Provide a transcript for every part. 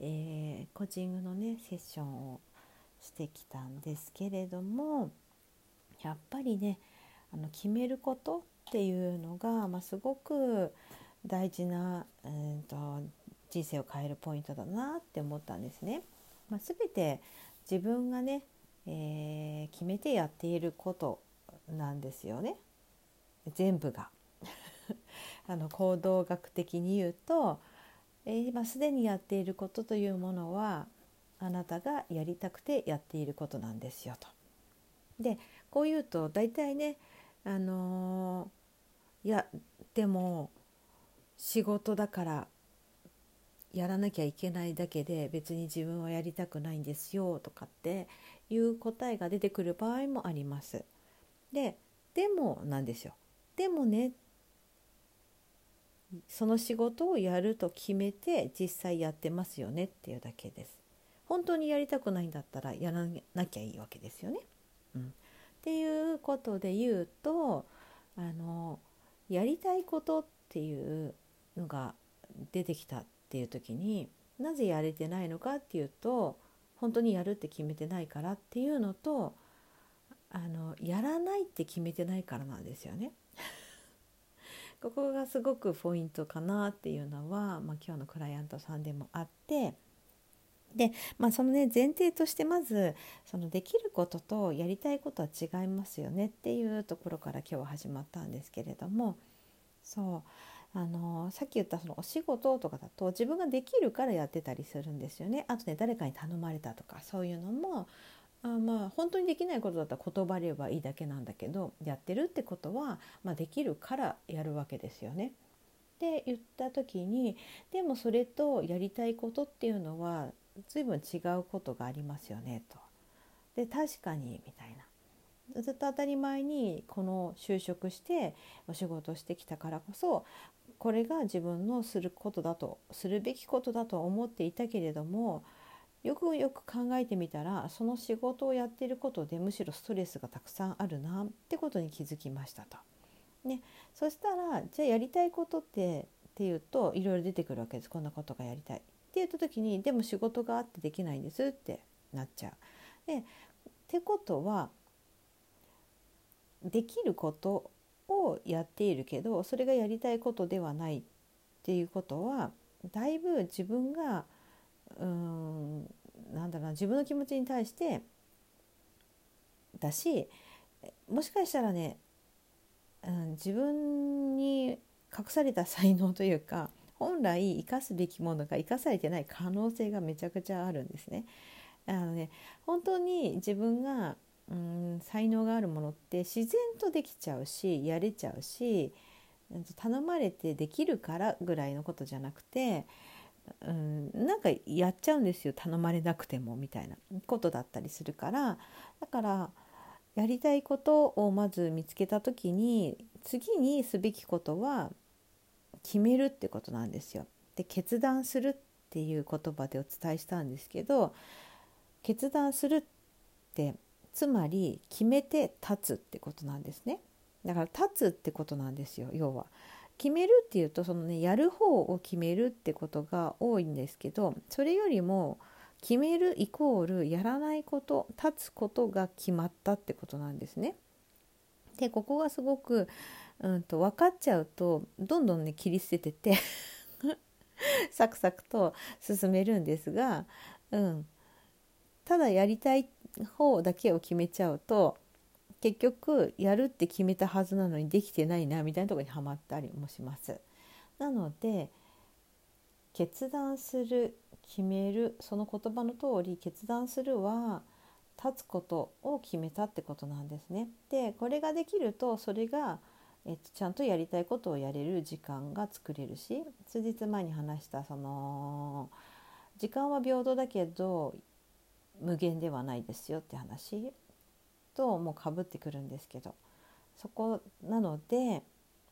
えー、コーチングのねセッションをしてきたんですけれどもやっぱりねあの決めることっていうのが、まあ、すごく大事な、えーと、人生を変えるポイントだなって思ったんですね。まあ、全て自分がね、えー、決めてやっていることなんですよね全部が。あの行動学的に言うと、今すでにやっていることというものはあなたがやりたくてやっていることなんですよと。でこう言うと大体ねあのー、いやでも仕事だからやらなきゃいけないだけで別に自分はやりたくないんですよとかっていう答えが出てくる場合もあります。ででもなんですよ。でもねその仕事をやると決めて実際やってますよねっていうだけです。本当にやりたくないんだったらやらなきゃいいわけですよね。うん、っていうことで言うとあのやりたいことっていうのが出てきたっていう時になぜやれてないのかっていうと本当にやるって決めてないからっていうのとあのやらないって決めてないからなんですよね。ここがすごくポイントかなっていうのは、まあ、今日のクライアントさんでもあってで、まあ、そのね前提としてまずそのできることとやりたいことは違いますよねっていうところから今日は始まったんですけれどもそうあのさっき言ったそのお仕事とかだと自分ができるからやってたりするんですよね。あとね誰かに頼まれたとかそういうのもあまあ本当にできないことだったら言葉ればいいだけなんだけどやってるってことは、まあ、できるからやるわけですよね。って言った時にでもそれとやりたいことっていうのは随分違うことがありますよねと。で確かにみたいな。ずっと当たり前にこの就職してお仕事してきたからこそこれが自分のすることだとするべきことだと思っていたけれどもよくよく考えてみたらその仕事をやっていることでむしろストレスがたくさんあるなってことに気づきましたと。ね、そしたらじゃあやりたいことってっていうといろいろ出てくるわけですこんなことがやりたい。って言った時にでも仕事があってできないんですってなっちゃう。でってことはできることをやっているけどそれがやりたいことではないっていうことはだいぶ自分がうんなんだろうな自分の気持ちに対してだしもしかしたらね、うん、自分に隠された才能というか本来生かすべきものが生かされてない可能性がめちゃくちゃあるんですね。あのね本当に自分がうん才能があるものって自然とできちゃうしやれちゃうし頼まれてできるからぐらいのことじゃなくてうん、なんかやっちゃうんですよ頼まれなくてもみたいなことだったりするからだからやりたいことをまず見つけた時に次にすべきことは決めるってことなんですよ。で決断するっていう言葉でお伝えしたんですけど決断するってつまり決めて立つってことなんですね。だから立つってことなんですよ要は。決めるっていうとそのねやる方を決めるってことが多いんですけどそれよりも決めるイコールやらないこと立つことが決まったってことなんですね。でここがすごく、うんと、分かっちゃうとどんどんね切り捨ててて サクサクと進めるんですが、うん、ただやりたい方だけを決めちゃうと結局やるって決めたはずなのにできてないなみたいなとこにはまったりもします。なので決断する決めるその言葉の通り決断するは立つことを決めたってことなんですね。でこれができるとそれが、えっと、ちゃんとやりたいことをやれる時間が作れるし数日前に話したその時間は平等だけど無限ではないですよって話ともうかぶってくるんですけどそこなので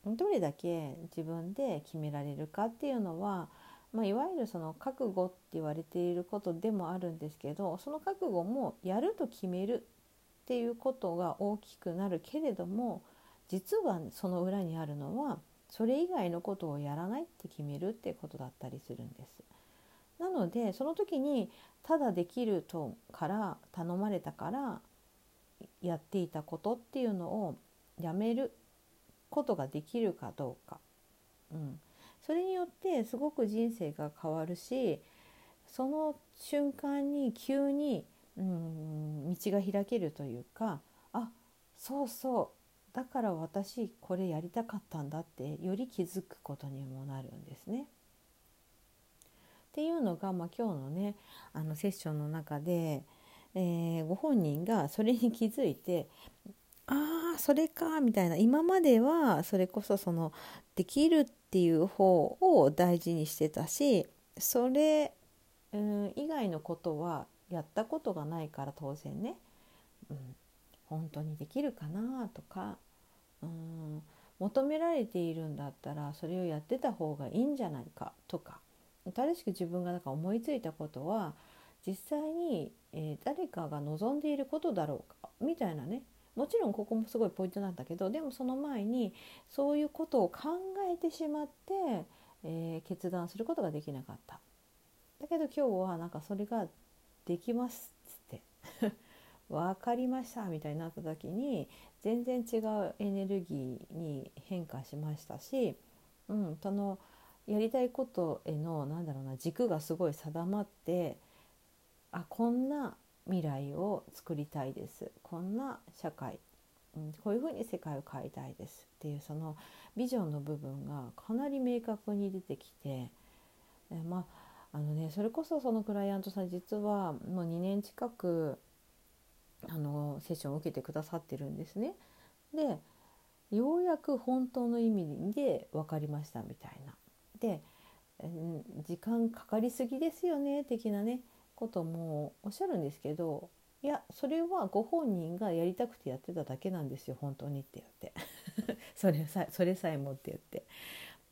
どれだけ自分で決められるかっていうのは、まあ、いわゆるその覚悟って言われていることでもあるんですけどその覚悟もやると決めるっていうことが大きくなるけれども実はその裏にあるのはそれ以外のことをやらないって決めるってことだったりするんです。なのでその時にただできるとから頼まれたからやっていたことっていうのをやめることができるかどうか、うん、それによってすごく人生が変わるしその瞬間に急に、うん、道が開けるというかあそうそうだから私これやりたかったんだってより気づくことにもなるんですね。っていうのが、まあ、今日のねあのセッションの中で、えー、ご本人がそれに気づいて ああそれかみたいな。今まではそれこそそのできるっていう方を大事にしてたしそれ、うん、以外のことはやったことがないから当然ね、うん、本当にできるかなとか、うん、求められているんだったらそれをやってた方がいいんじゃないかとか。新しく自分がなんか思いついたことは実際に、えー、誰かが望んでいることだろうかみたいなねもちろんここもすごいポイントなんだけどでもその前にそういうことを考えてしまって、えー、決断することができなかった。だけど今日はなんかそれができますっつって 分かりましたみたいになった時に全然違うエネルギーに変化しましたし、うん、そのやりたいことへのなんだろうな軸がすごい定まってあこんな未来を作りたいですこんな社会、うん、こういうふうに世界を変えたいですっていうそのビジョンの部分がかなり明確に出てきてえまああのねそれこそそのクライアントさん実はもう2年近くあのセッションを受けてくださってるんですね。でようやく本当の意味で分かりましたみたいな。で、時間かかりすぎですよね的なねこともおっしゃるんですけどいやそれはご本人がやりたくてやってただけなんですよ本当にって言って。それさそれさえもって言って、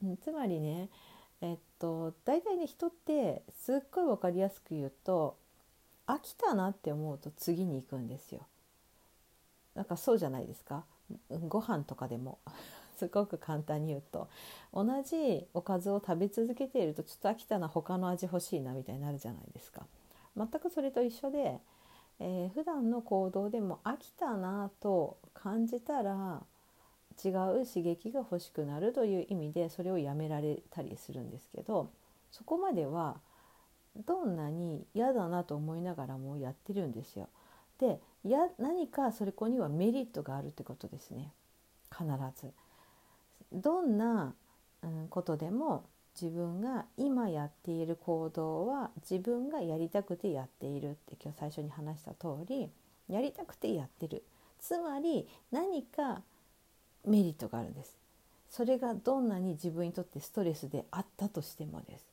うん、つまりねえっと大体ね人ってすっごい分かりやすく言うと飽きたなって思うと次に行くんですよ。なんかそうじゃないですか。ご飯とかでも。すごく簡単に言うと。同じおかずを食べ続けているとちょっと飽きたな他の味欲しいなみたいになるじゃないですか。全くそれと一緒で、えー、普段の行動でも飽きたなと感じたら違う刺激が欲しくなるという意味でそれをやめられたりするんですけどそこまではどんなに嫌だなと思いながらもやってるんですよ。でや何かそれこにはメリットがあるってことですね必ず。どんな、ことでも自分が今やっている行動は自分がやりたくてやっているって今日最初に話した通りやりたくてやってる。つまり何かメリットがあるんです。それがどんなに自分にとってストレスであったとしてもです。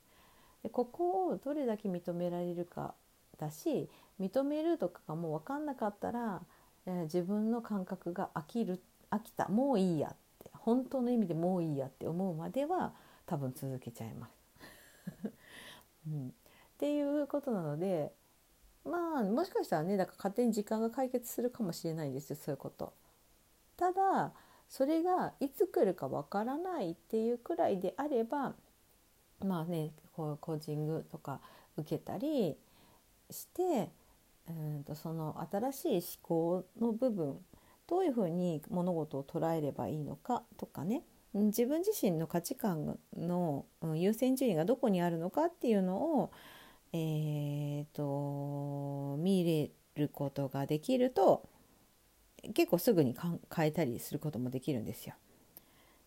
でここをどれだけ認められるかだし認めるとかがもう分かんなかったら、えー、自分の感覚が飽きる飽きたもういいやって本当の意味でもういいやって思うまでは多分続けちゃいます。うん、っていうことなのでまあもしかしたらねだから勝手に時間が解決するかもしれないんですよそういうこと。ただそれがいつ来るかわからないっていうくらいであればまあねこうコーチングとか受けたりしてうんとその新しい思考の部分どういうふうに物事を捉えればいいのかとかね自分自身の価値観の優先順位がどこにあるのかっていうのを、えーと、見れることができると結構すぐに変えたりすることもできるんですよ。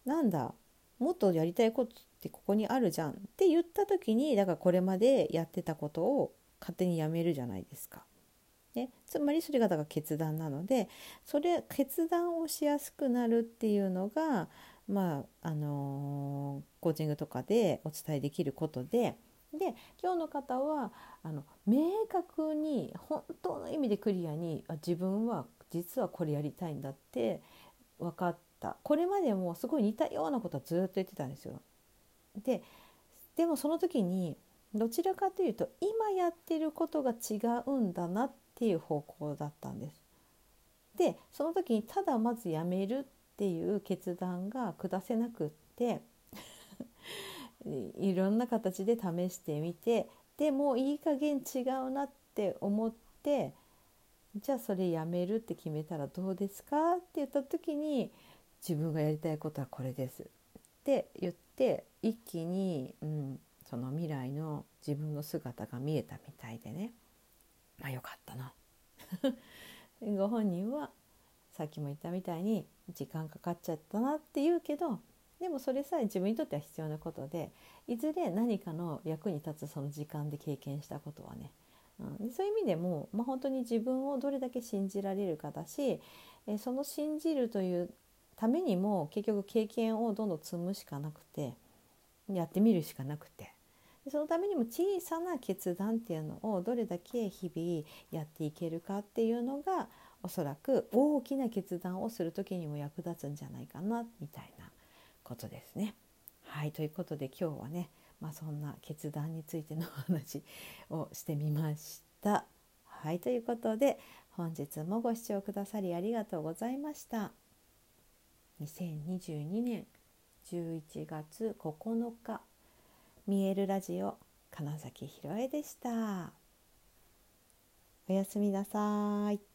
なんだもっとやりたいことってここにあるじゃんって言った時にだからこれまでやってたことを勝手にやめるじゃないですか。ね、つまりそれがだから決断なのでそれ決断をしやすくなるっていうのがまああのー、コーチングとかでお伝えできることでで今日の方はあの明確に本当の意味でクリアに自分は実はこれやりたいんだって分かったこれまでもすごい似たようなことはずっと言ってたんですよ。ででもその時にどちらかというと今やってることが違うんだなっていう方向だったんです。でその時にただまずやめるっていう決断が下せなくって いろんな形で試してみてでもいい加減違うなって思ってじゃあそれやめるって決めたらどうですかって言った時に自分がやりたいことはこれです。って言って一気に、うん、その未来の自分の姿が見えたみたいでね。まあよかったな。ご本人はさっきも言ったみたいに時間かかっちゃったなって言うけどでもそれさえ自分にとっては必要なことでいずれ何かの役に立つその時間で経験したことはね、うん、そういう意味でも、まあ、本当に自分をどれだけ信じられるかだしえその信じるというためにも結局経験をどんどん積むしかなくてやってみるしかなくてそのためにも小さな決断っていうのをどれだけ日々やっていけるかっていうのがおそらく大きな決断をする時にも役立つんじゃないかなみたいなことですね。はいということで今日はね、まあ、そんな決断についてのお話をしてみました。はいということで本日もご視聴くださりありがとうございました。2022年11月9日見えるラジオ金崎ひろえでした。おやすみなさい。